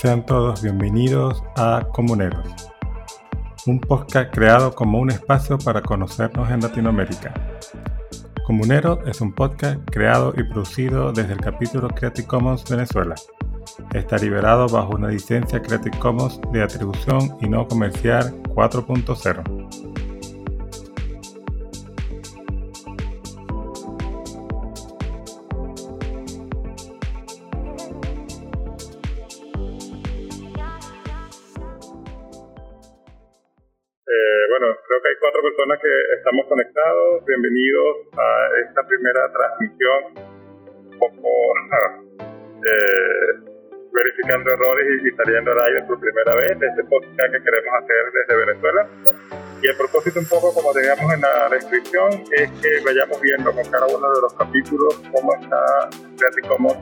Sean todos bienvenidos a Comuneros, un podcast creado como un espacio para conocernos en Latinoamérica. Comuneros es un podcast creado y producido desde el capítulo Creative Commons Venezuela. Está liberado bajo una licencia Creative Commons de atribución y no comercial 4.0. estamos conectados, bienvenidos a esta primera transmisión, un poco eh, verificando errores y saliendo al aire por primera vez de este podcast que queremos hacer desde Venezuela. Y a propósito un poco, como teníamos en la descripción, es que vayamos viendo con cada uno de los capítulos cómo está Creative Commons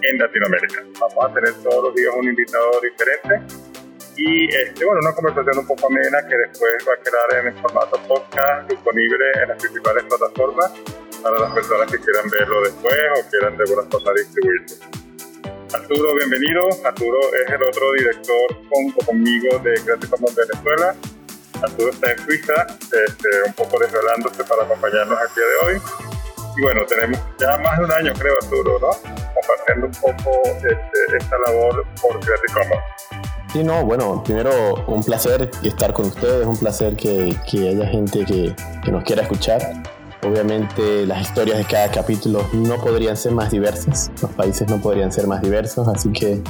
en Latinoamérica. Vamos a tener todos los días un invitado diferente y este, bueno, una conversación un poco amena que después va a quedar en formato podcast disponible en las principales plataformas para las personas que quieran verlo después o quieran de alguna forma distribuirlo. Arturo, bienvenido. Arturo es el otro director junto conmigo de Creative Commons Venezuela. Arturo está en Suiza, este, un poco desvelándose para acompañarnos día de hoy. Y bueno, tenemos ya más de un año, creo, Arturo, ¿no? Compartiendo un poco este, esta labor por Creative Commons. Sí, no, bueno, primero un placer estar con ustedes, un placer que, que haya gente que, que, nos quiera escuchar. Obviamente las historias de cada capítulo no podrían ser más diversas, los países no podrían ser más diversos, así que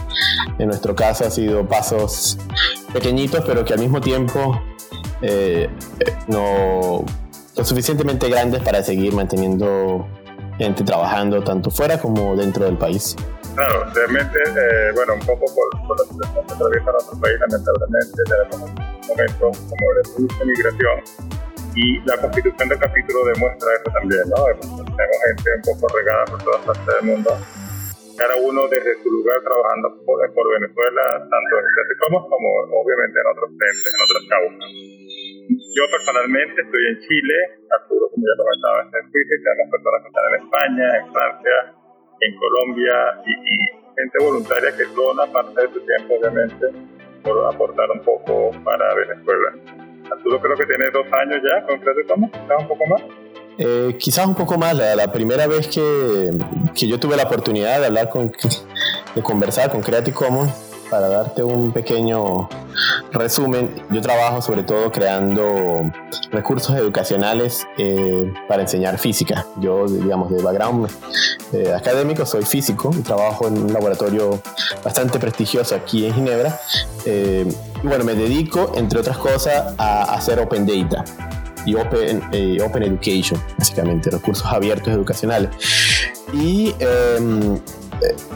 en nuestro caso ha sido pasos pequeñitos, pero que al mismo tiempo eh, no lo suficientemente grandes para seguir manteniendo gente trabajando tanto fuera como dentro del país. Claro, realmente, eh, bueno, un poco por, por la situación que atraviesa nuestro país, lamentablemente, tenemos un momento como de mucha migración y la constitución del capítulo demuestra eso también, ¿no? Tenemos gente un poco regada por todas partes del mundo, cada uno desde su lugar trabajando por, por Venezuela, tanto en Comos como obviamente en otros frentes, en otras causas. Yo personalmente estoy en Chile, Arturo, como ya comentaba, en Suiza, tenemos personas que están en España, en Francia, en Colombia y, gente voluntaria que dona parte de su tiempo, obviamente, por aportar un poco para Venezuela. Arturo creo que tiene dos años ya con Creative Commons, quizás un poco más. Eh, quizás un poco más, la, primera vez que, que, yo tuve la oportunidad de hablar con, de conversar con Creative Commons para darte un pequeño resumen, yo trabajo sobre todo creando recursos educacionales eh, para enseñar física. Yo, digamos, de background eh, académico soy físico y trabajo en un laboratorio bastante prestigioso aquí en Ginebra. Eh, y bueno, me dedico, entre otras cosas, a hacer Open Data y Open, open Education, básicamente, recursos abiertos educacionales. Y em,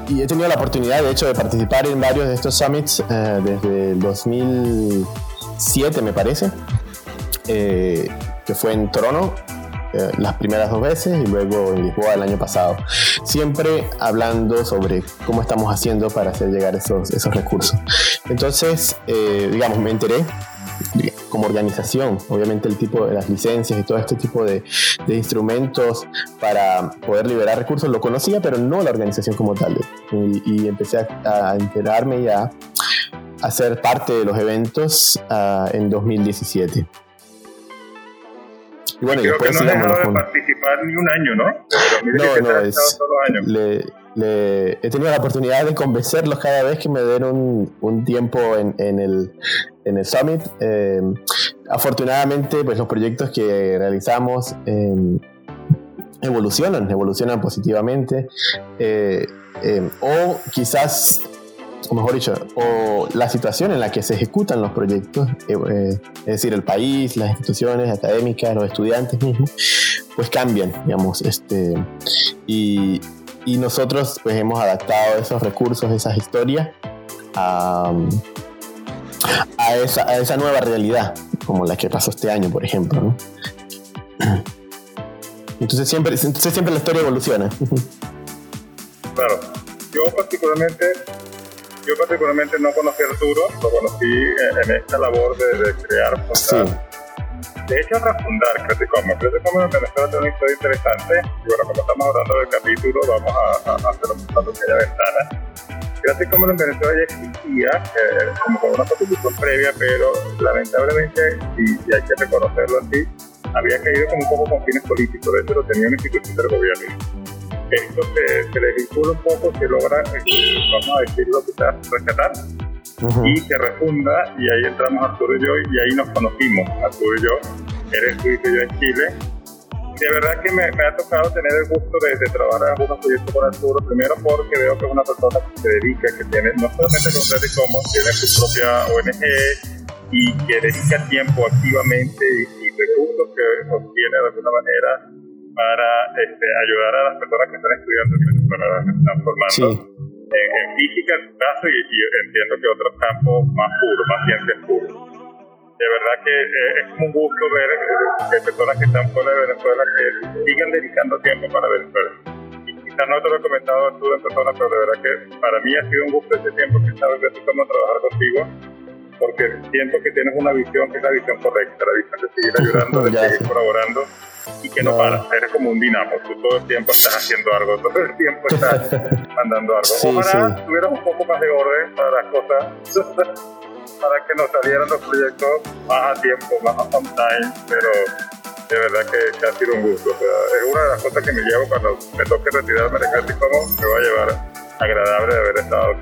y he tenido la oportunidad, de hecho, de participar en varios de estos summits eh, desde el 2007, me parece, eh, que fue en Toronto. Eh, las primeras dos veces y luego en Lisboa el año pasado. Siempre hablando sobre cómo estamos haciendo para hacer llegar esos, esos recursos. Entonces, digamos, me enteré como organización, obviamente el tipo de las licencias y todo este tipo de, instrumentos para poder liberar recursos, lo conocía, pero no la organización como tal. Y, empecé a, enterarme y a, ser parte de los eventos ah, en 2017. Y bueno, Creo que no dejado de participar ni un año, ¿no? no, no, es, he tenido la oportunidad de convencerlos cada vez que me den un, tiempo en, el, en el Summit. Eh, afortunadamente, pues los proyectos que realizamos em, evolucionan, evolucionan positivamente. Eh, em, o quizás o mejor dicho, o la situación en la que se ejecutan los proyectos, eh, es decir, el país, las instituciones académicas, los estudiantes mismos, pues cambian, digamos, este, y, y nosotros pues hemos adaptado esos recursos, esas historias a, a, esa, a esa nueva realidad, como la que pasó este año, por ejemplo. ¿no? Entonces siempre, entonces siempre la historia evoluciona. Claro, yo particularmente yo particularmente no conocí a Arturo, lo conocí en, esta labor de, de crear, sí de hecho, refundar Creative Commons. Creative Commons en Venezuela tiene una historia interesante. Y bueno, como estamos hablando del capítulo, vamos a, a hacer un pequeña ventana. Gracias como en Venezuela ya existía, eh, como con una constitución previa, pero lamentablemente, y, hay que reconocerlo así, había caído como un poco con fines políticos, de hecho lo tenía una institución del gobierno. Esto se, se le vincula un poco, se logra, eh, vamos a decirlo, quizás rescatar, y se refunda, y ahí entramos Arturo y yo, y ahí nos conocimos, Arturo y yo, eres tú y yo en Chile, de verdad que me, ha tocado tener el gusto de, trabajar en algunos proyectos con Arturo, primero porque veo que es una persona que se dedica, que tiene, no solamente con Red como tiene su propia ONG y que dedica tiempo activamente y, recursos que obtiene de alguna manera para este, ayudar a las personas que están estudiando que están formando. En, física en su caso y, y, entiendo que otros campos más puros, más ciencias puras de verdad que eh, es un gusto ver eh, que personas que están fuera de Venezuela que sigan dedicando tiempo para Venezuela. Y quizás no te lo he comentado tú en persona, pero de verdad que para mí ha sido un gusto ese tiempo que estaba empezando a trabajar contigo, porque siento que tienes una visión que es la visión correcta, la visión de seguir ayudando, de seguir colaborando y que no, para, eres como un dinamo, tú todo el tiempo estás haciendo algo, todo el tiempo estás mandando algo. Sí, Ojalá tuviéramos un poco más de orden para las cosas para que nos salieran los proyectos más a tiempo, más on time, pero de verdad que, ha sido un gusto. es una de las cosas que me llevo cuando me toque retirarme de casi como me va a llevar agradable de haber estado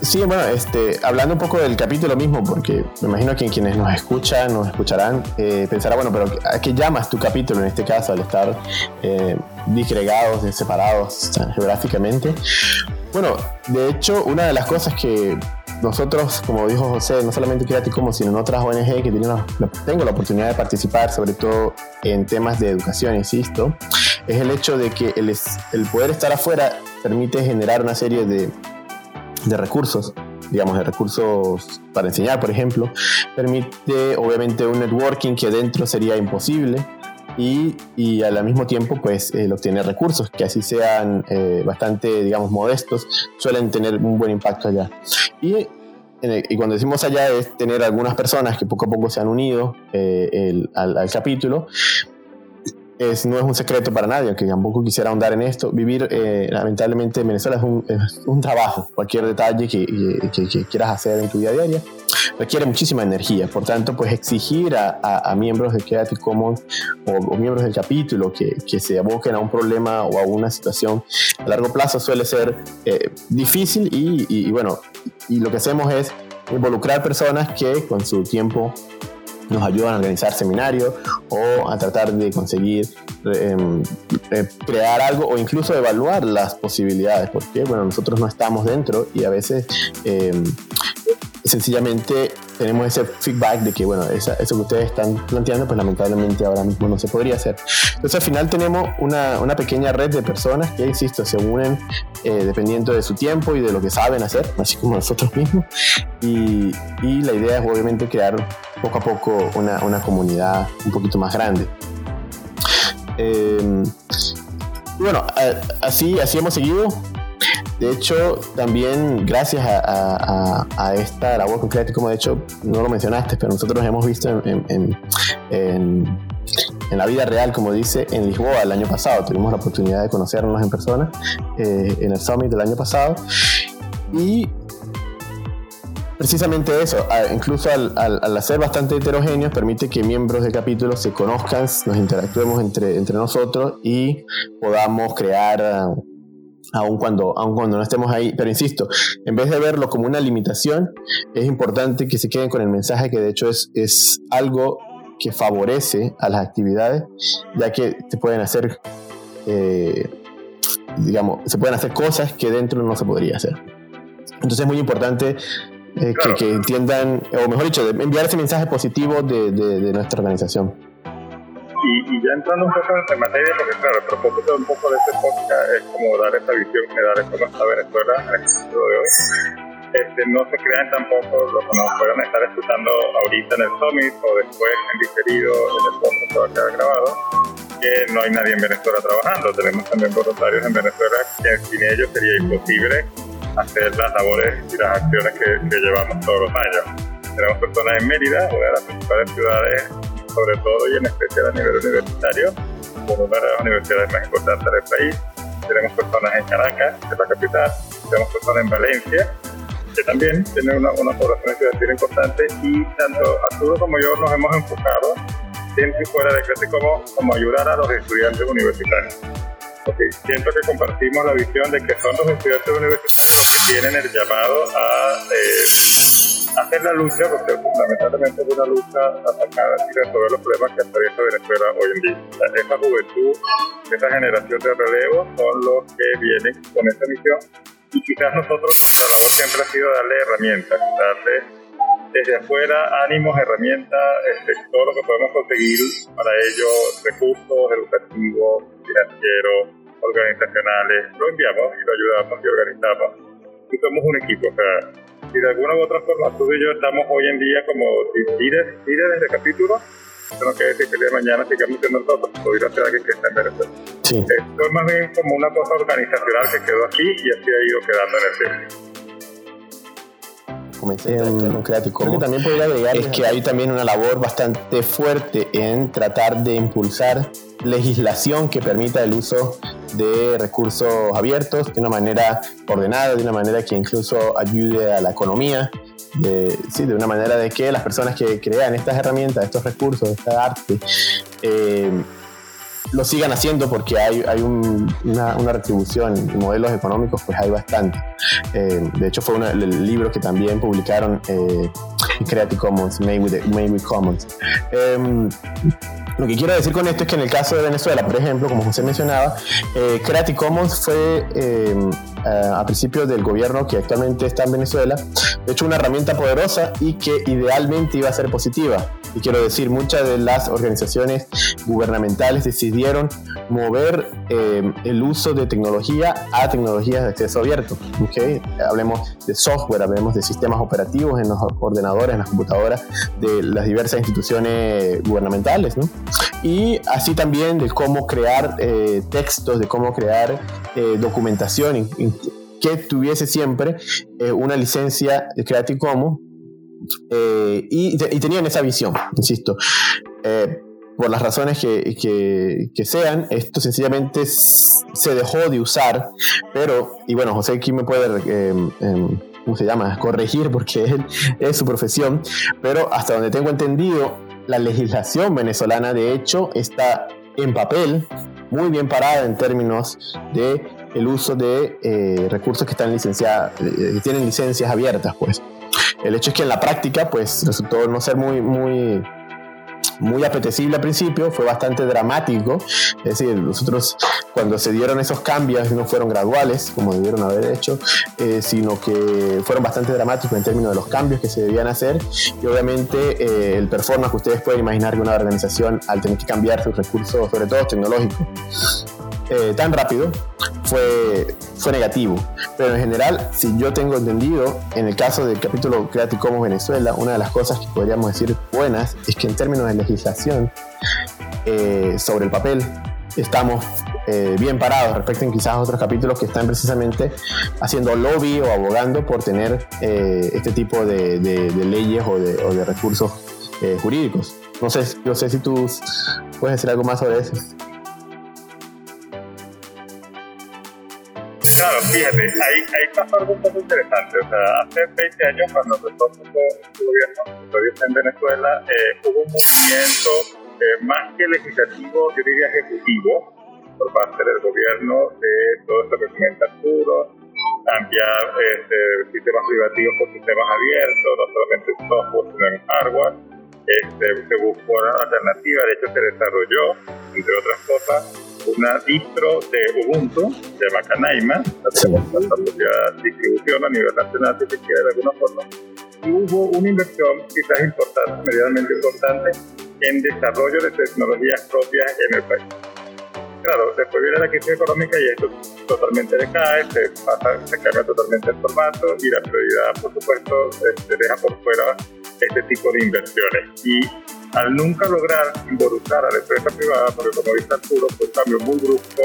Sí, bueno, este, hablando un poco del capítulo mismo, porque me imagino que quienes nos escuchan, nos escucharán, eh, pensará, bueno, pero ¿a qué llamas tu capítulo en este caso al estar eh, disgregados, separados geográficamente? Bueno, de hecho, una de las cosas que nosotros, como dijo José, no solamente como sino en otras ONG que tengo la oportunidad de participar, sobre todo en temas de educación, insisto, es el hecho de que el, el poder estar afuera permite generar una serie de, de recursos digamos, de recursos para enseñar, por ejemplo, permite obviamente un networking que dentro sería imposible y, y al mismo tiempo pues el obtener recursos que así sean eh, bastante digamos modestos suelen tener un buen impacto allá. Y, y cuando decimos allá es tener algunas personas que poco a poco se han unido eh, al, al, capítulo es, no es un secreto para nadie, aunque tampoco quisiera ahondar en esto. Vivir, eh, lamentablemente, en Venezuela es un, es un, trabajo. Cualquier detalle que, que, que, quieras hacer en tu día a día requiere muchísima energía. Por tanto, pues exigir a, a, miembros de Creative Commons o, miembros del capítulo que, que, se aboquen a un problema o a una situación a largo plazo suele ser eh, difícil y, y, bueno, y lo que hacemos es involucrar personas que con su tiempo nos ayudan a organizar seminarios o a tratar de conseguir em, eh, crear algo o incluso evaluar las posibilidades, porque bueno, nosotros no estamos dentro y a veces em, sencillamente tenemos ese feedback de que, bueno, eso que ustedes están planteando, pues lamentablemente ahora mismo no se podría hacer. Entonces al final tenemos una, una pequeña red de personas que, insisto, se unen eh, dependiendo de su tiempo y de lo que saben hacer, así como nosotros mismos. Y, y la idea es obviamente crear poco a poco una, una comunidad un poquito más grande. Eh, bueno, así, así hemos seguido. De hecho, también gracias a, esta labor concreta, como de hecho no lo mencionaste, pero nosotros hemos visto en, la vida real, como dice, en Lisboa el año pasado. Tuvimos la oportunidad de conocernos en persona eh, en el Summit del año pasado. Y precisamente eso, incluso al, hacer bastante heterogéneos, permite que miembros del capítulo se conozcan, nos interactuemos entre, entre nosotros y podamos crear aun cuando, aun cuando no estemos ahí. Pero insisto, en vez de verlo como una limitación, es importante que se queden con el mensaje que de hecho es, es algo que favorece a las actividades, ya que se pueden hacer, eh, digamos, se pueden hacer cosas que dentro no se podría hacer. Entonces es muy importante eh, que, entiendan, o mejor dicho, enviar ese mensaje positivo de, de nuestra organización. Y, ya entrando un poco en materia, porque claro, el propósito un poco de este podcast es como dar esta visión general de cómo está Venezuela en el futuro de hoy. Este, no se crean tampoco los que nos puedan estar escuchando ahorita en el Summit o después en diferido en el podcast que va a quedar grabado, que no hay nadie en Venezuela trabajando. Tenemos también voluntarios en Venezuela que sin ellos sería imposible hacer las labores y las acciones que, que llevamos todos los años. Tenemos personas en Mérida, una de las principales ciudades sobre todo y en especial a nivel universitario, como una de las universidades más importantes del país. tenemos personas en Caracas, que es la capital, tenemos personas en Valencia, que también tiene una, una población estudiantil importante, y tanto Arturo como yo nos hemos enfocado dentro y fuera de clase como, como ayudar a los estudiantes universitarios. Siento que compartimos la visión de que son los estudiantes universitarios los que tienen el llamado a eh, hacer la lucha, porque fundamentalmente es una lucha a sacar y resolver los problemas que atraviesa Venezuela hoy en día. esa juventud, esa generación de relevo son los que vienen con esa misión y quizás nosotros nuestra labor siempre ha sido darle herramientas, darle desde afuera ánimos, herramientas, este, todo lo que podemos conseguir para ello, recursos educativos, financieros, organizacionales, lo enviamos y lo ayudamos y organizamos. Y somos un equipo, o sea, si de alguna u otra forma tú y yo estamos hoy en día como líderes, líderes de capítulo, eso no quiere decir que el día de mañana sigamos siendo nosotros, podría ser alguien que está en Venezuela. Sí. Esto es más bien como una cosa organizacional que quedó aquí y así ha ido quedando en el tiempo comencé en Creative Commons, que también podría agregar es que hay también una labor bastante fuerte en tratar de impulsar legislación que permita el uso de recursos abiertos de una manera ordenada, de una manera que incluso ayude a la economía, de, sí, de una manera de que las personas que crean estas herramientas, estos recursos, esta arte, eh, lo sigan haciendo porque hay, hay una, una, retribución y modelos económicos, pues hay bastante. Eh, de hecho, fue el libro que también publicaron eh, Creative Commons, Made with, Commons. Em, lo que quiero decir con esto es que en el caso de Venezuela, por ejemplo, como José mencionaba, eh, Creative Commons fue em, a principios del gobierno que actualmente está en Venezuela, de hecho una herramienta poderosa y que idealmente iba a ser positiva. Y quiero decir, muchas de las organizaciones gubernamentales decidieron mover eh, el uso de tecnología a tecnologías de acceso abierto. ¿okay? Hablemos de software, hablemos de sistemas operativos en los ordenadores, en las computadoras de las diversas instituciones gubernamentales. ¿no? Y así también de cómo crear eh, textos, de cómo crear eh, documentación que tuviese siempre una licencia Creative Commons eh, y, tenían esa visión, insisto. Eh, por las razones que, que, sean, esto sencillamente se dejó de usar, pero, y bueno, José aquí me puede, eh, em, ¿cómo se llama?, corregir porque él es su profesión, pero hasta donde tengo entendido, la legislación venezolana de hecho está en papel muy bien parada en términos de el uso de recursos que están licenciados, que tienen licencias abiertas, pues. El hecho es que en la práctica, pues resultó no ser muy, muy, apetecible al principio, fue bastante dramático. Es decir, nosotros cuando se dieron esos cambios no fueron graduales, como debieron haber hecho, eh, sino que fueron bastante dramáticos en términos de los cambios que se debían hacer. Y obviamente eh, el performance que ustedes pueden imaginar que una organización al tener que cambiar sus recursos, sobre todo tecnológicos, eh, tan rápido fue, fue negativo. Pero en general, si yo tengo entendido, en el caso del capítulo Creative Commons Venezuela, una de las cosas que podríamos decir buenas es que en términos de legislación eh, sobre el papel estamos eh, bien parados respecto a quizás otros capítulos que están precisamente haciendo lobby o abogando por tener este tipo de, leyes o de, o de recursos jurídicos. No sé, no sé si tú puedes decir algo más sobre eso. Fíjate, ahí, ahí pasó algo un poco interesante. O sea, hace 20 años, cuando empezó el gobierno en Venezuela, eh, hubo un movimiento eh, más que legislativo, yo diría ejecutivo, por parte del gobierno de todo esto que comenta cambiar este, sistemas privativos por sistemas abiertos, no solamente software, sino en hardware. Este, se buscó una alternativa, de hecho se desarrolló, entre otras cosas, una distro de Ubuntu, de Macanaima, la, la propia distribución a nivel nacional, si se quiere de alguna forma, y hubo una inversión quizás importante, medianamente importante, en desarrollo de tecnologías propias en el país. Claro, después viene la crisis económica y esto totalmente decae, se, pasa, se cambia totalmente el formato y la prioridad, por supuesto, se deja por fuera este tipo de inversiones. Y al nunca lograr involucrar a la empresa privada, porque como dice Arturo, fue un cambio muy brusco,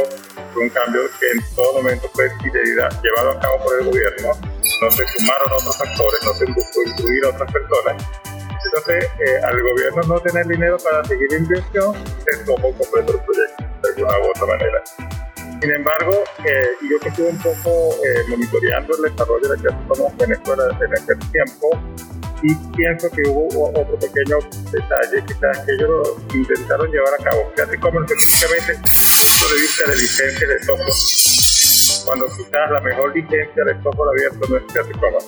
fue un cambio que en todo momento fue llevado a cabo por el gobierno, no se sumaron otros factores, no se buscó incluir a otras personas. Entonces, eh, al gobierno no tener dinero para seguir inversión, se tomó completo el proyecto, de alguna u otra manera. Sin embargo, eh, yo que estuve un poco eh, monitoreando el desarrollo de la como Venezuela en aquel tiempo, y pienso que hubo otro pequeño detalle, quizás que ellos intentaron llevar a cabo, casi como específicamente desde el punto de vista de licencia de software, cuando quizás la mejor licencia de software abierto no es Creative Commons.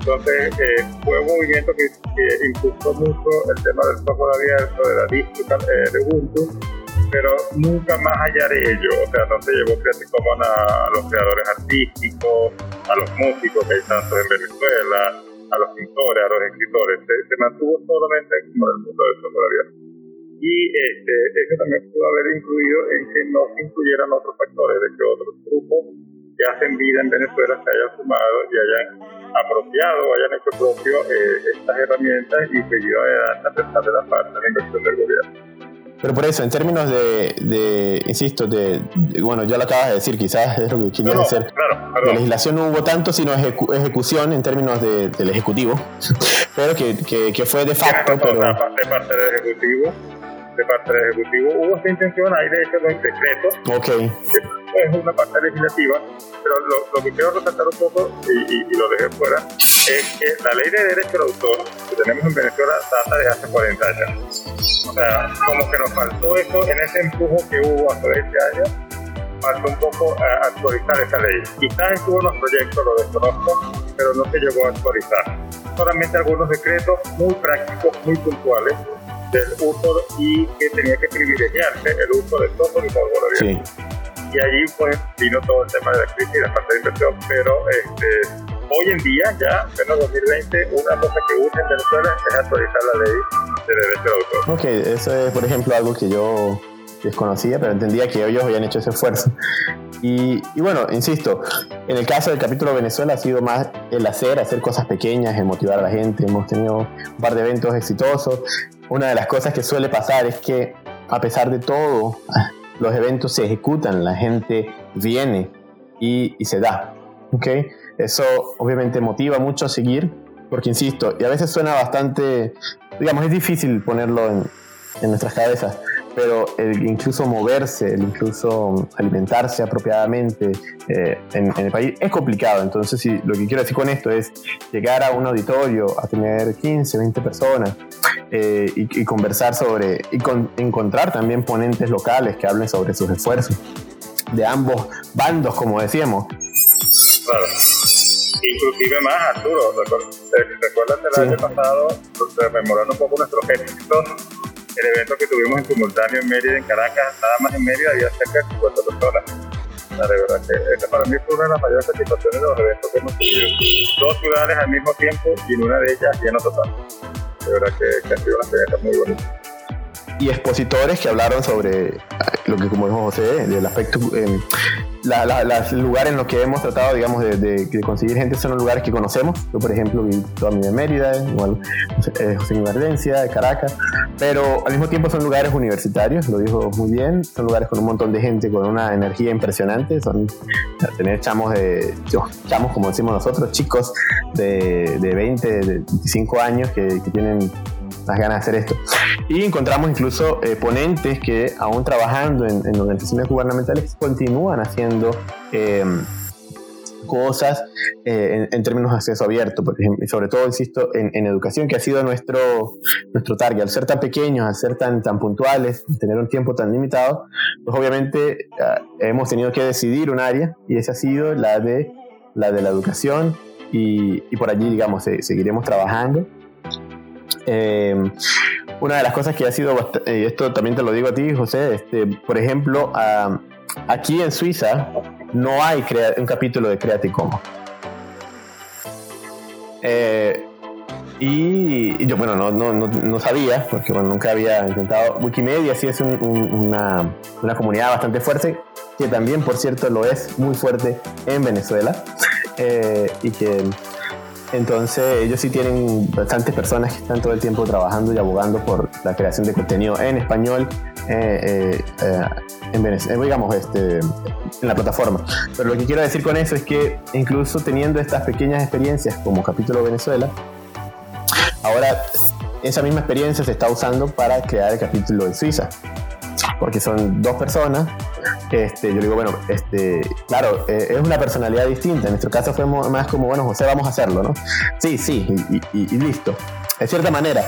Entonces, eh, fue un movimiento que, que, impulsó mucho el tema del software abierto, de la distro eh, de Ubuntu, pero nunca más allá de ello. O sea, no se llevó Creative Commons a, los creadores artísticos, a los músicos que hay tanto en Venezuela, a los pintores, a los escritores, se, mantuvo solamente en el mundo del software abierto. Y este, eso también pudo haber incluido en que no se incluyeran otros factores, de que otros grupos que hacen vida en Venezuela se hayan sumado y hayan apropiado hayan hecho propio eh, estas herramientas y seguido adelante a pesar de la parte de inversión del gobierno. Pero por eso, en términos de, insisto, de, bueno, ya lo acabas de decir, quizás es lo que querías no, decir. Claro, de legislación no hubo tanto, sino ejecución en términos del Ejecutivo, pero que, que, fue de facto. Pero... De parte del Ejecutivo, de parte del Ejecutivo hubo esta intención, hay de hecho los decretos, okay. que es una parte legislativa, pero lo, lo que quiero resaltar un poco, y, y, y lo dejé fuera, es que la ley de derecho de autor que tenemos en Venezuela data de hace 40 años. O sea, como que nos faltó eso en ese empujo que hubo hace 20 años, faltó un poco eh, actualizar esa ley. Quizás en los proyectos, lo desconozco, pero no se llegó a actualizar. Solamente algunos decretos muy prácticos, muy puntuales del uso y que tenía que privilegiarse el uso de software y software abierto. Y allí pues vino todo el tema de la crisis y la falta de inversión, pero este, hoy en día, ya, en 2020, una cosa que urge en Venezuela es actualizar la ley de derecho de autor. Ok, eso es, por ejemplo, algo que yo desconocía, pero entendía que ellos habían hecho ese esfuerzo. Y, y, bueno, insisto, en el caso del capítulo Venezuela ha sido más el hacer, hacer cosas pequeñas, el motivar a la gente. Hemos tenido un par de eventos exitosos. Una de las cosas que suele pasar es que a pesar de todo, los eventos se ejecutan, la gente viene y, y se da. ¿okay? Eso obviamente motiva mucho a seguir, porque insisto, y a veces suena bastante, digamos, es difícil ponerlo en, en nuestras cabezas, pero el incluso moverse, el incluso alimentarse apropiadamente eh, en, el país es complicado. Entonces, lo que quiero decir con esto es llegar a un auditorio, a tener 15, 20 personas eh, y, conversar sobre, y encontrar también ponentes locales que hablen sobre sus esfuerzos de ambos bandos, como decíamos. Claro inclusive más Arturo. ¿Recuerdas el año pasado, rememorando un poco nuestros éxitos, el evento que tuvimos en simultáneo en Mérida, en Caracas, nada más en Mérida había cerca de 50 personas. La verdad que para mí fue una de las mayores satisfacciones de los eventos que hemos tenido. Dos ciudades al mismo tiempo y en una de ellas lleno total. De verdad que, que ha sido una experiencia muy bonita y expositores que hablaron sobre lo que como dijo José, del aspecto, eh, los lugares en los que hemos tratado, digamos, de, conseguir gente son los lugares que conocemos. Yo, por ejemplo, vi toda mi de Mérida, igual eh, José Inverdencia, de Caracas, pero al mismo tiempo son lugares universitarios, lo dijo muy bien, son lugares con un montón de gente con una energía impresionante, son tener chamos de, chamos como decimos nosotros, chicos de, de 20, de 25 años que, que tienen las ganas de hacer esto. Y encontramos incluso eh, ponentes que aún trabajando en, organizaciones gubernamentales continúan haciendo em, cosas eh, en, términos de acceso abierto, por ejemplo, y sobre todo, insisto, en, educación, que ha sido nuestro, nuestro target. Al ser tan pequeños, al ser tan, tan puntuales, tener un tiempo tan limitado, pues obviamente ah, hemos tenido que decidir un área y esa ha sido la de la, de la educación y, y por allí, digamos, seguiremos trabajando. Eh, una de las cosas que ha sido, y esto también te lo digo a ti, José, este, por ejemplo, aquí en Suiza no hay un capítulo de Creative Commons. Eh, y, yo, bueno, no, no, no, sabía, porque bueno, nunca había intentado. Wikimedia sí es una, una, comunidad bastante fuerte, que también, por cierto, lo es muy fuerte en Venezuela, eh, y que entonces ellos sí tienen bastantes personas que están todo el tiempo trabajando y abogando por la creación de contenido en español eh, eh, eh, en digamos, este, en la plataforma. Pero lo que quiero decir con eso es que incluso teniendo estas pequeñas experiencias como capítulo Venezuela, ahora esa misma experiencia se está usando para crear el capítulo de Suiza. Porque son dos personas este, yo digo, bueno, este, claro, eh, es una personalidad distinta. En nuestro caso fue más como, bueno, José, vamos a hacerlo, ¿no? Sí, sí, y, listo. De cierta manera.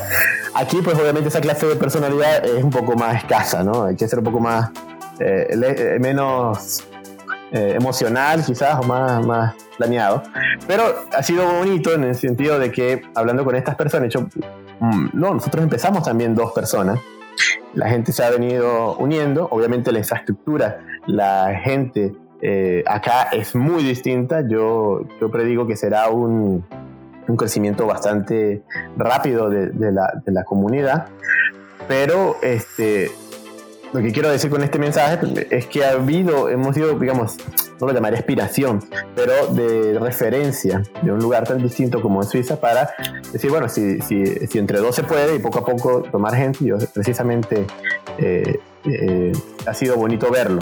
Aquí, pues obviamente esa clase de personalidad es un poco más escasa, ¿no? Hay que ser un poco más, eh, eh, menos emocional quizás o más, más planeado. Pero ha sido bonito en el sentido de que hablando con estas personas, yo, mm, no, nosotros empezamos también dos personas la gente se ha venido uniendo, obviamente la infraestructura, la gente eh, acá es muy distinta, yo, yo predigo que será un, un crecimiento bastante rápido de, la, de la comunidad, pero este, lo que quiero decir con este mensaje es que ha habido, hemos sido, digamos, no lo llamaré inspiración, pero de referencia de un lugar tan distinto como en Suiza para decir, bueno, si, si, si entre dos se puede y poco a poco tomar gente, yo precisamente eh, eh, ha sido bonito verlo.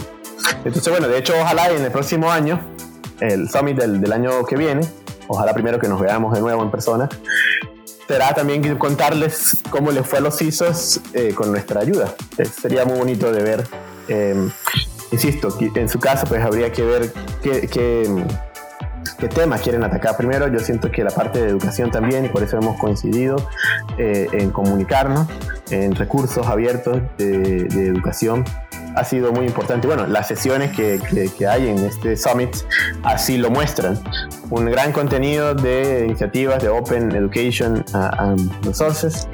Entonces, bueno, de hecho, ojalá en el próximo año, el summit del, del año que viene, ojalá primero que nos veamos de nuevo en persona, será también contarles cómo les fue a los ISOs eh, con nuestra ayuda. sería muy bonito de ver. Eh, insisto, en su caso, pues habría que ver qué, qué, qué, temas quieren atacar primero. Yo siento que la parte de educación también, y por eso hemos coincidido eh, en comunicarnos en recursos abiertos de, de educación ha sido muy importante. Bueno, las sesiones que, que, hay en este summit así lo muestran. Un gran contenido de iniciativas de Open Education and Resources.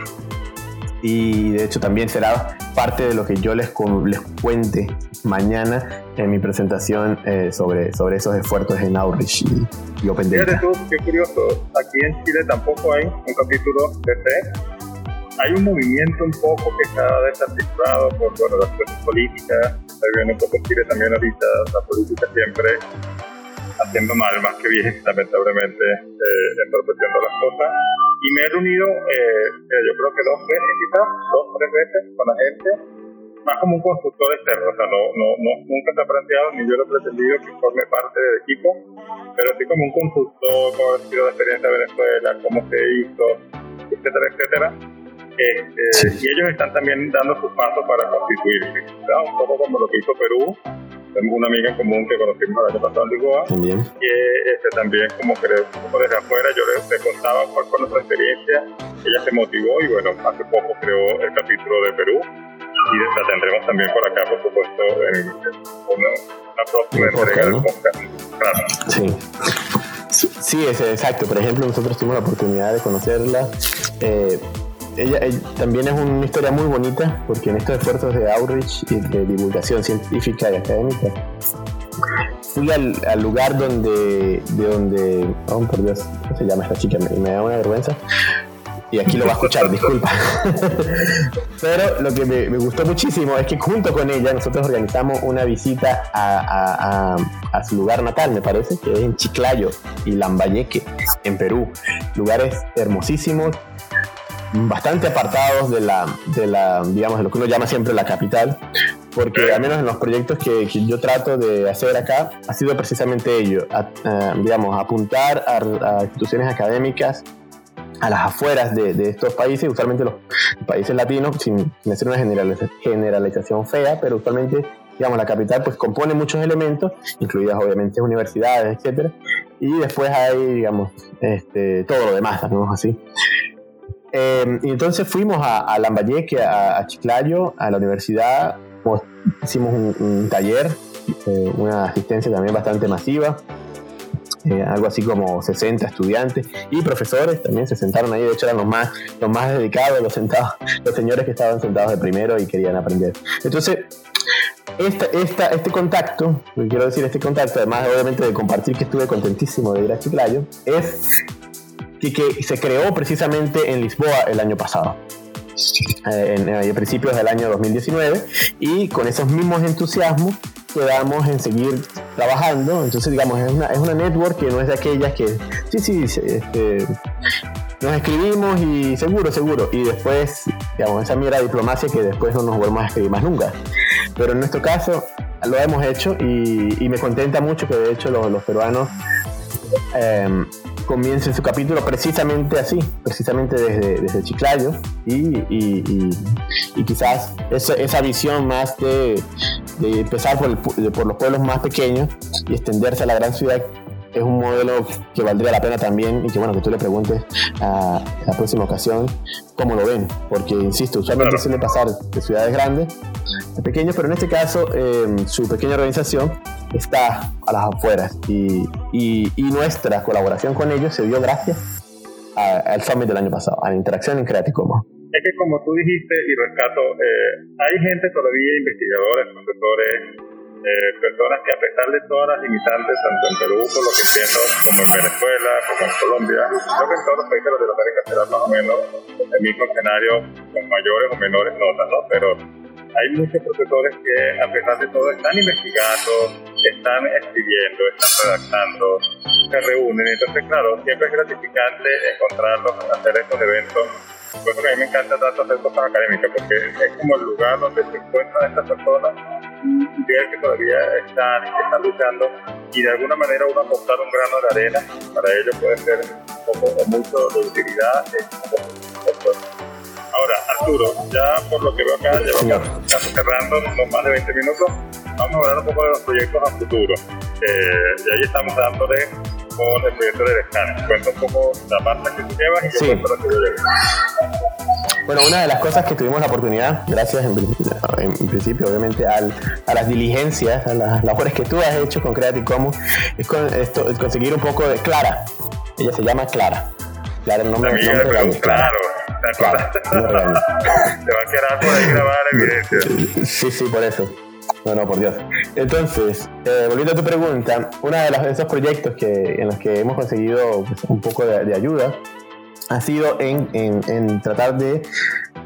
Y de hecho también será parte de lo que yo les, les cuente mañana en mi presentación eh, sobre, sobre esos esfuerzos en Outreach y, Open Data. Tú, qué curioso. Aquí en Chile tampoco hay un capítulo de FE hay un movimiento un poco que está desarticulado por bueno, las cosas políticas. Está viendo un poco Chile también ahorita, la política siempre haciendo mal más que bien, lamentablemente, eh, entorpeciendo las cosas. Y me he reunido, eh, eh, yo creo que dos veces quizás, dos, tres veces con la gente, más como un consultor externo, o sea, no, no, no, nunca se ha planteado, ni yo lo he pretendido que forme parte del equipo, pero sí como un consultor, como ha sido la experiencia de Venezuela, cómo se hizo, etcétera, etcétera este, y ellos están también dando sus pasos para constituirse, un poco como lo que hizo Perú. Tenemos una amiga en común que conocimos el año pasado en Lisboa, también. que este, también como que como desde afuera yo le, contaba cuál fue nuestra experiencia, ella se motivó y bueno, hace poco creó el capítulo de Perú y la tendremos también por acá, por supuesto, en, una, próxima entrega del podcast. Claro. Sí. Sí, es exacto. Por ejemplo, nosotros tuvimos la oportunidad de conocerla. Eh, ella, también es una historia muy bonita porque en estos esfuerzos de outreach y de divulgación científica y académica fui al, lugar donde de donde oh por Dios ¿cómo se llama esta chica? Me, me da una vergüenza y aquí lo va a escuchar, disculpa. Pero lo que me, gustó muchísimo es que junto con ella nosotros organizamos una visita a, su lugar natal, me parece, que es en Chiclayo y Lambayeque, en Perú. Lugares hermosísimos, bastante apartados de la, de la, digamos, de lo que uno llama siempre la capital, porque al menos en los proyectos que, yo trato de hacer acá, ha sido precisamente ello, digamos, apuntar a, instituciones académicas a las afueras de, de, estos países, usualmente los países latinos, sin, hacer una generalización fea, pero usualmente, digamos, la capital pues compone muchos elementos, incluidas obviamente universidades, etcétera, y después hay, digamos, este, todo lo demás, digamos así. Em, y entonces fuimos a, a Lambayeque, a, Chiclayo, a la universidad, pues, hicimos un, taller, eh, una asistencia también bastante masiva, eh, algo así como 60 estudiantes y profesores también se sentaron ahí, de hecho eran los más, los más dedicados, los, sentados, los señores que estaban sentados de primero y querían aprender. Entonces, esta, esta, este contacto, quiero decir, este contacto, además obviamente de compartir que estuve contentísimo de ir a Chiclayo, es y que se creó precisamente en Lisboa el año pasado. Eh, en, a principios del año 2019 y con esos mismos entusiasmos quedamos en seguir trabajando. Entonces, digamos, es una, es una network que no es de aquellas que, sí, sí, este, nos escribimos y seguro, seguro. Y después, digamos, esa mira diplomacia que después no nos volvemos a escribir más nunca. Pero en nuestro caso lo hemos hecho y, me contenta mucho que de hecho los, los peruanos eh, comience su capítulo precisamente así, precisamente desde, desde Chiclayo y, y, y, quizás esa, esa, visión más de, de empezar por, por los pueblos más pequeños y extenderse a la gran ciudad es un modelo que valdría la pena también y que bueno que tú le preguntes a, la próxima ocasión cómo lo ven porque insisto usualmente suele pasar de ciudades grandes a pequeños pero en este caso em, su pequeña organización está a las afueras y, y, nuestra colaboración con ellos se dio gracias al summit del año pasado a la interacción en Creative Commons es que como tú dijiste y rescato eh, hay gente todavía investigadores profesores eh, personas que a pesar de todas las limitantes, tanto en Perú, por lo que entiendo, como en Venezuela, como en Colombia, creo que en todos los países de Latinoamérica será más o menos el mismo escenario con mayores o menores notas, ¿no? Pero hay muchos profesores que a pesar de todo están investigando, están escribiendo, están redactando, se reúnen. Entonces, claro, siempre es gratificante encontrarlos, hacer estos eventos. Por eso que a mí me encanta tanto hacer cosas académicas, porque es como el lugar donde se encuentran estas personas que todavía están, están luchando y de alguna manera uno aportar un grano de arena para ellos puede ser poco o mucho de utilidad. Ahora, Arturo, ya por lo que veo acá, ya casi cerrando los más de 20 minutos, vamos a hablar un poco de los proyectos a futuro. Eh, y ahí estamos dándole con el proyecto de Descan. Cuenta un poco la marca que tú llevas y yo sí. cuento lo que yo llevo. Bueno, una de las cosas que tuvimos la oportunidad, gracias en, principio, obviamente, a las diligencias, a las labores que tú has hecho con Creative Commons, es, conseguir un poco de Clara. Ella se llama Clara. Clara, el nombre, nombre real. Claro. Claro, Te va a quedar por ahí grabar evidencia. Sí, sí, por eso. No, no, por Dios. Entonces, eh, volviendo a tu pregunta, uno de, los, esos proyectos que, en los que hemos conseguido pues, un poco de ayuda ha sido en, en, tratar de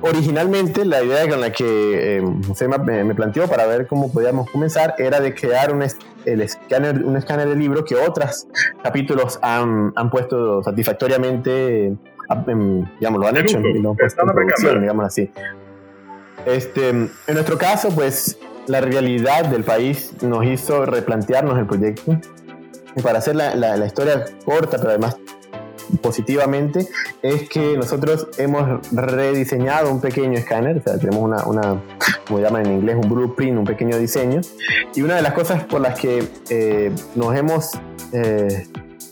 originalmente la idea con la que eh, José me, planteó para ver cómo podíamos comenzar era de crear un, el escáner, un escáner de libro que otros capítulos han, han puesto satisfactoriamente, digamos, lo han hecho en, producción, digamos así. Este, en nuestro caso, pues la realidad del país nos hizo replantearnos el proyecto. Y para hacer la, la, la historia corta, pero además positivamente es que nosotros hemos rediseñado un pequeño escáner, o sea, tenemos una, una como llaman en inglés, un blueprint, un pequeño diseño. Y una de las cosas por las que eh, nos hemos eh,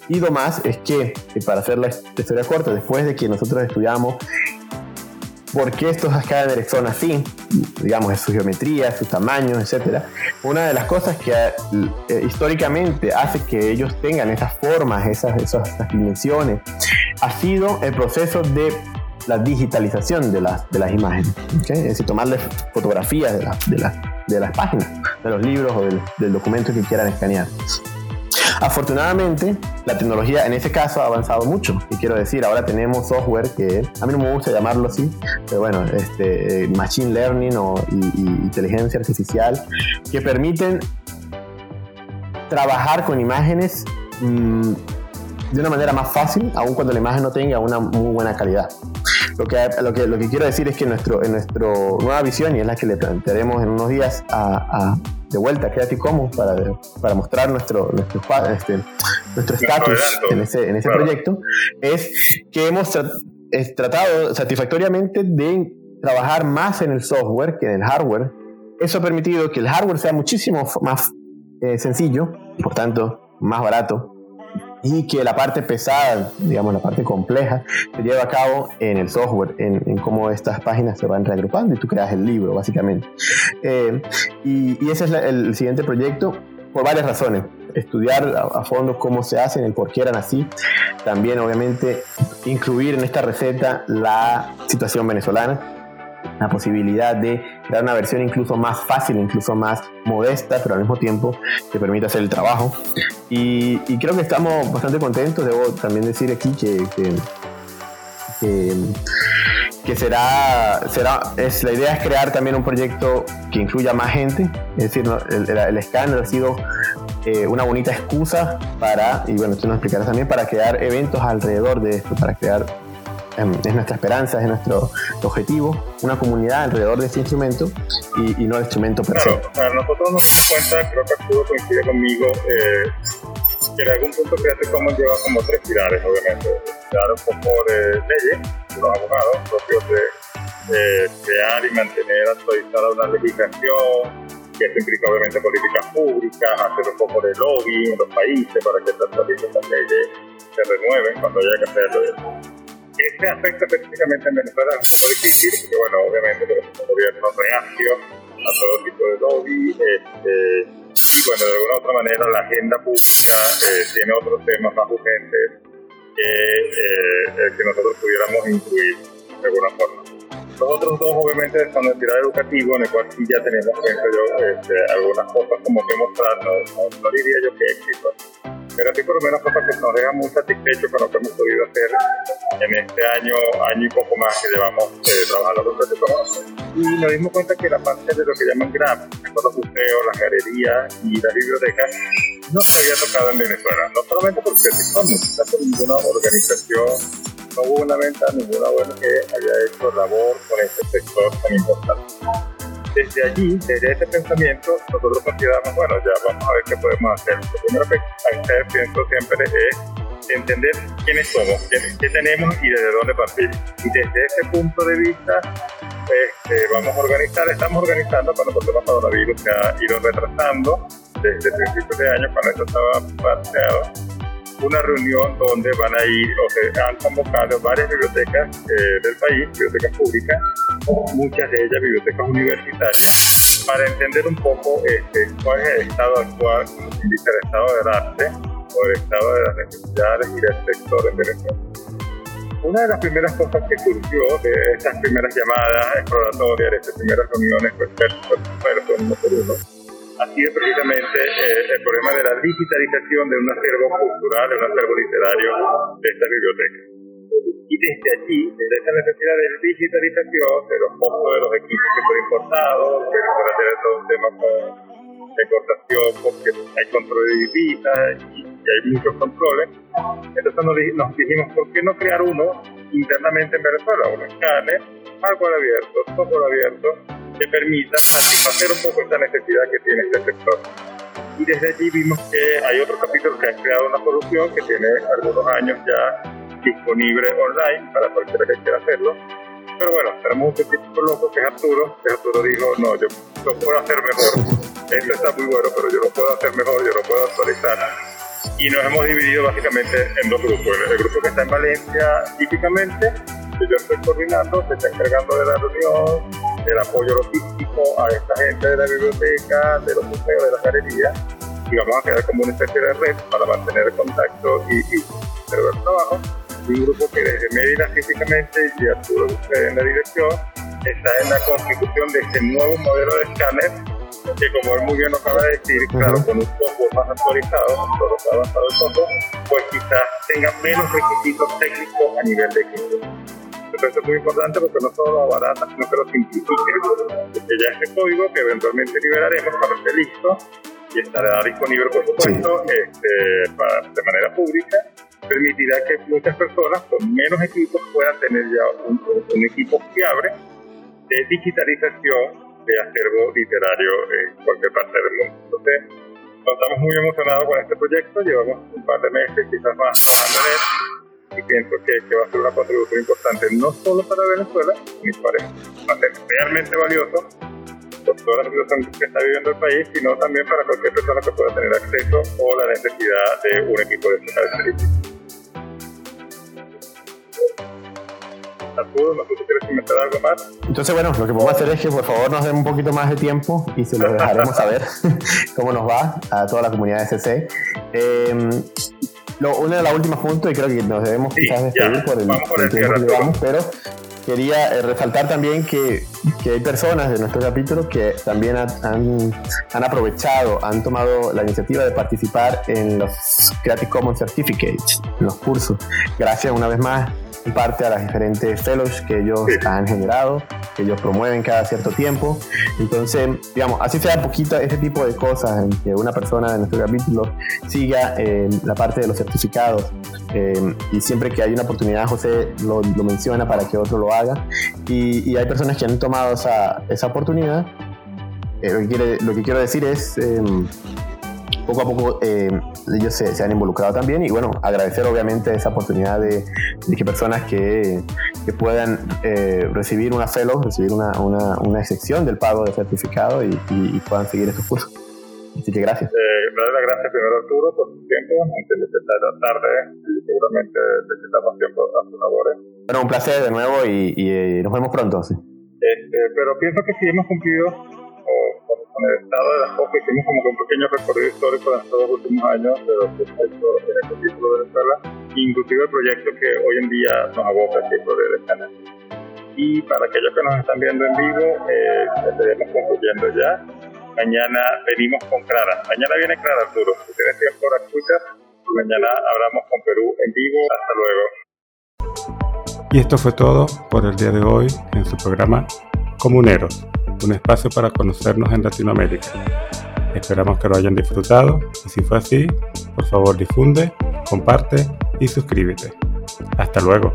ido más es que, para hacer la historia corta, después de que nosotros estudiamos por qué estos escáneres son así, digamos, su geometría, su tamaño, etc. Una de las cosas que eh, históricamente hace que ellos tengan esas formas, esas, esas, dimensiones, ha sido el proceso de la digitalización de las, de las imágenes. Es decir, tomarles fotografías de, de, de, las páginas, de los libros o del, del documento que quieran escanear. Afortunadamente, la tecnología en ese caso ha avanzado mucho. Y quiero decir, ahora tenemos software que a mí no me gusta llamarlo así, pero bueno, este, machine learning o inteligencia artificial que permiten trabajar con imágenes mm, de una manera más fácil, aun cuando la imagen no tenga una muy buena calidad. Lo que, lo que, lo que quiero decir es que nuestro, en nuestra nueva visión, y es la que le plantearemos en unos días a, de vuelta a Creative Commons para, para mostrar nuestro nuestro este, nuestro estatus en ese, en ese proyecto, es que hemos tratado satisfactoriamente de trabajar más en el software que en el hardware. Eso ha permitido que el hardware sea muchísimo más eh, sencillo, por tanto, más barato, y que la parte pesada, digamos la parte compleja, se lleva a cabo en el software, en, cómo estas páginas se van reagrupando y tú creas el libro, básicamente. Eh, y, ese es el siguiente proyecto por varias razones. Estudiar a, fondo cómo se hacen, el por qué eran así. También, obviamente, incluir en esta receta la situación venezolana la posibilidad de dar una versión incluso más fácil, incluso más modesta, pero al mismo tiempo que permita hacer el trabajo. Y, creo que estamos bastante contentos. Debo también decir aquí que, que, será, será es, la idea es crear también un proyecto que incluya más gente. Es decir, el, el, escáner ha sido eh, una bonita excusa para, y bueno, tú nos explicarás también, para crear eventos alrededor de esto, para crear es nuestra esperanza, es nuestro objetivo, una comunidad alrededor de este instrumento y, no el instrumento per se. Claro, nosotros nos damos cuenta, creo que Arturo coincide conmigo, eh, que en algún punto Creative Commons lleva como tres pilares, obviamente. Un poco de leyes, los abogados propios de crear y mantener actualizada una legislación, y eso implica obviamente políticas públicas, hacer un poco de lobby en los países para que estas leyes se renueven cuando haya que hacerlo. Este aspecto específicamente en Venezuela muy difícil, porque bueno, obviamente tenemos un gobierno reacio a todo tipo de lobby, este, y bueno, de alguna u otra manera la agenda pública eh, tiene otros temas más urgentes que, eh, que nosotros pudiéramos incluir de alguna forma. Los otros dos, obviamente, son el pilar educativo, en el cual sí ya tenemos, pienso yo, este, algunas cosas como que mostrar, no, no, diría yo que éxito, pero sí por lo menos cosas que nos dejan muy satisfechos con lo que hemos podido hacer en este año, año y poco más que llevamos eh, trabajando con este Y nos dimos cuenta que la parte de lo que llaman GRAP, los museos, las galerías y las bibliotecas, no se había tocado en Venezuela, no solamente porque no necesitamos ninguna organización no hubo una venta ninguna buena que haya hecho labor con este sector tan importante. Desde allí, desde ese pensamiento, nosotros consideramos, bueno, ya vamos a ver qué podemos hacer. Lo primero que que hacer, pienso siempre, es entender quiénes somos, qué, tenemos y desde dónde partir. Y desde ese punto de vista, pues, vamos a organizar, estamos organizando, cuando el problema coronavirus se ha ido retrasando desde principios de año, cuando esto estaba planteado una reunión donde van a ir, o se han convocado varias bibliotecas eh, del país, bibliotecas públicas, muchas de ellas bibliotecas universitarias, para entender un poco este, cuál es el estado actual, como se dice, el estado del arte o el estado de las necesidades y del sector en Venezuela. Una de las primeras cosas que surgió de estas primeras llamadas exploratorias, de estas primeras reuniones, pues, fue uno por uno, ha sido precisamente eh, el problema de la digitalización de un acervo cultural, de un acervo literario de esta biblioteca. Y desde allí, desde esa necesidad de digitalización, de los costos de los equipos que son importados, que para tener todo un tema con exportación, porque hay control de divisas y, hay muchos controles, entonces nos, dijimos, ¿por qué no crear uno internamente en Venezuela? Un escáner, hardware abierto, software abierto, que permita satisfacer un poco esta necesidad que tiene este sector. Y desde allí vimos que hay otro capítulo que ha creado una solución que tiene algunos años ya disponible online para cualquiera que quiera hacerlo. Pero bueno, tenemos un científico loco que es Arturo, que Arturo dijo, no, yo lo puedo hacer mejor. Esto está muy bueno, pero yo lo puedo hacer mejor, yo lo puedo actualizar. Y nos hemos dividido básicamente en dos grupos. El grupo que está en Valencia típicamente, que yo estoy coordinando, se está encargando de la reunión, del apoyo logístico a esta gente de la biblioteca, de los museos, de las galerías, y vamos a crear como una especie de red para mantener contacto y, y hacer el trabajo. Y un grupo que desde Mérida físicamente y Arturo en la dirección está en la constitución de este nuevo modelo de escáner que como él muy bien nos acaba de decir, claro, con un software más actualizado, todo avanzado el software, pues quizás tenga menos requisitos técnicos a nivel de equipo. Esto es muy importante porque no solo lo abarata, sino que lo simplifica. Porque ya este código que eventualmente liberaremos cuando esté listo y estará disponible, por supuesto, este, de manera pública, permitirá que muchas personas con menos equipos puedan tener ya un, equipo fiable de digitalización de acervo literario en cualquier parte del mundo. Entonces, estamos muy emocionados con este proyecto, llevamos un par de meses, quizás más, trabajando en él y pienso que, que, va a ser una contribución importante no solo para Venezuela, me parece, va a ser realmente valioso por toda la situación que está viviendo el país, sino también para cualquier persona que pueda tener acceso o la necesidad de un equipo de estas características. Algo más. Entonces, bueno, lo que podemos hacer es que por favor nos den un poquito más de tiempo y se lo dejaremos saber cómo nos va a toda la comunidad de CC. Eh, lo, una de las últimas puntos, y creo que nos debemos quizás despedir por el, tiempo que llevamos, pero quería eh, resaltar también que, que, hay personas de nuestro capítulo que también han, han, aprovechado, han tomado la iniciativa de participar en los Creative Commons Certificates, en los cursos. Gracias una vez más parte a las diferentes fellows que ellos han generado, que ellos promueven cada cierto tiempo. Entonces, digamos, así sea poquito este tipo de cosas, en que una persona de nuestro capítulo siga eh, la parte de los certificados. Eh, y siempre que hay una oportunidad, José lo, menciona para que otro lo haga. Y, hay personas que han tomado esa, esa oportunidad. Eh, lo, que quiere, lo que quiero decir es poco a poco eh, ellos se, han involucrado también y bueno, agradecer obviamente esa oportunidad de, que personas que, que puedan eh, recibir una fellow, recibir una, una, una, excepción del pago de certificado y, puedan seguir estos cursos. Así que gracias. Eh, gracias primero Arturo por tu tiempo, entiendo que está tarde y seguramente necesitamos tiempo a tus labores. Bueno, un placer de nuevo y, y nos vemos pronto. Sí. Este, pero pienso que sí hemos cumplido con, el estado de las cosas. Hicimos como que un pequeño recorrido histórico en estos últimos años de lo que se ha hecho en el capítulo de Venezuela, inclusive el proyecto que hoy en día nos aboca, que es de Canal. Y para aquellos que nos están viendo en vivo, eh, estaremos concluyendo ya. Mañana venimos con Clara. Mañana viene Clara, Arturo. Si tienes tiempo, la escuchas. Mañana hablamos con Perú en vivo. Hasta luego. Y esto fue todo por el día de hoy en su programa Comuneros, un espacio para conocernos en Latinoamérica. Esperamos que lo hayan disfrutado y si fue así, por favor difunde, comparte y suscríbete. Hasta luego.